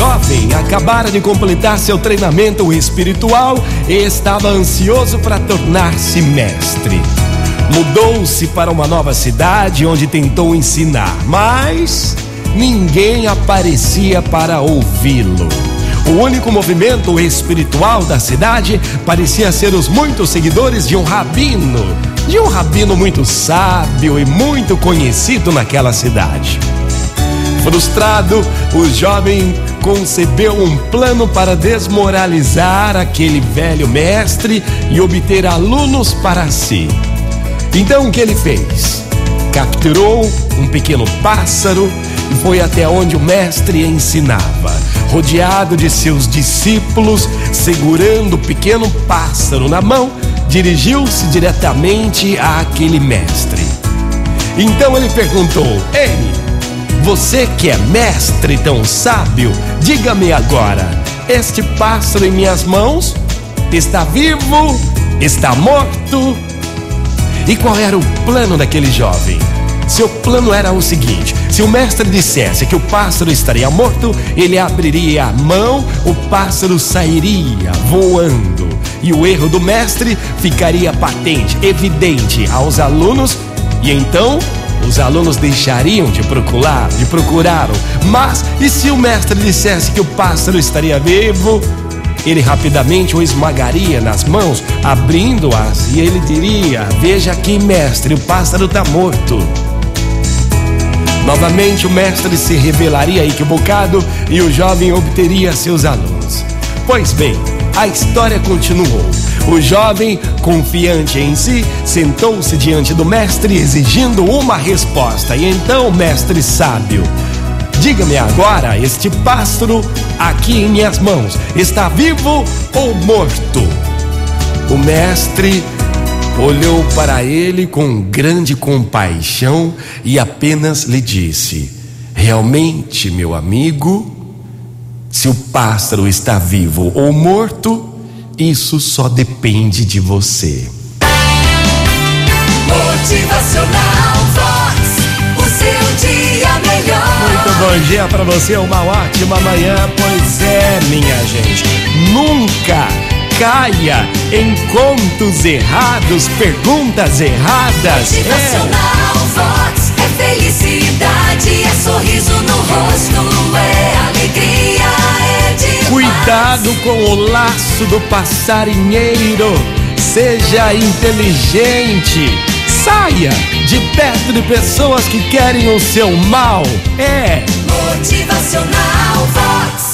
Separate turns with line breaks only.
jovem acabara de completar seu treinamento espiritual e estava ansioso para tornar-se mestre. Mudou-se para uma nova cidade onde tentou ensinar, mas ninguém aparecia para ouvi-lo. O único movimento espiritual da cidade parecia ser os muitos seguidores de um rabino, de um rabino muito sábio e muito conhecido naquela cidade. Frustrado, o jovem concebeu um plano para desmoralizar aquele velho mestre e obter alunos para si. Então o que ele fez? Capturou um pequeno pássaro e foi até onde o mestre ensinava. Rodeado de seus discípulos, segurando o pequeno pássaro na mão, dirigiu-se diretamente àquele mestre. Então ele perguntou: Ei, você que é mestre tão sábio, diga-me agora: este pássaro em minhas mãos está vivo? Está morto? E qual era o plano daquele jovem? Seu plano era o seguinte: se o mestre dissesse que o pássaro estaria morto, ele abriria a mão, o pássaro sairia voando. E o erro do mestre ficaria patente, evidente aos alunos, e então os alunos deixariam de procurar, de procurá-lo. Mas e se o mestre dissesse que o pássaro estaria vivo? Ele rapidamente o esmagaria nas mãos, abrindo-as, e ele diria: Veja aqui, mestre, o pássaro está morto. Novamente o mestre se revelaria equivocado e o jovem obteria seus alunos. Pois bem, a história continuou. O jovem, confiante em si, sentou-se diante do mestre exigindo uma resposta. E então mestre sábio Diga-me agora, este pássaro aqui em minhas mãos está vivo ou morto? O mestre olhou para ele com grande compaixão e apenas lhe disse: Realmente, meu amigo, se o pássaro está vivo ou morto, isso só depende de você.
Motivacional Vox, o seu dia melhor.
Muito bom dia para você, uma ótima manhã. Pois é, minha gente, nunca caia em contos errados, perguntas erradas.
Motivacional Vox é felicidade, é sorriso no rosto,
Cuidado com o laço do passarinheiro. Seja inteligente. Saia de perto de pessoas que querem o seu mal. É. Motivacional Vox.